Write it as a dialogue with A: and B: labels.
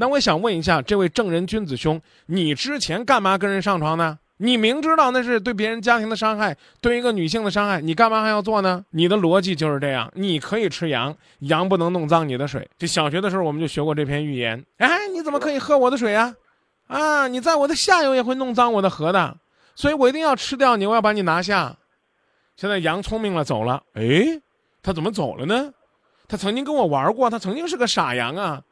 A: 那我想问一下，这位正人君子兄，你之前干嘛跟人上床呢？你明知道那是对别人家庭的伤害，对一个女性的伤害，你干嘛还要做呢？你的逻辑就是这样，你可以吃羊，羊不能弄脏你的水。这小学的时候我们就学过这篇寓言。哎，你怎么可以喝我的水啊？啊，你在我的下游也会弄脏我的河的，所以我一定要吃掉你，我要把你拿下。现在羊聪明了，走了。哎，他怎么走了呢？他曾经跟我玩过，他曾经是个傻羊啊。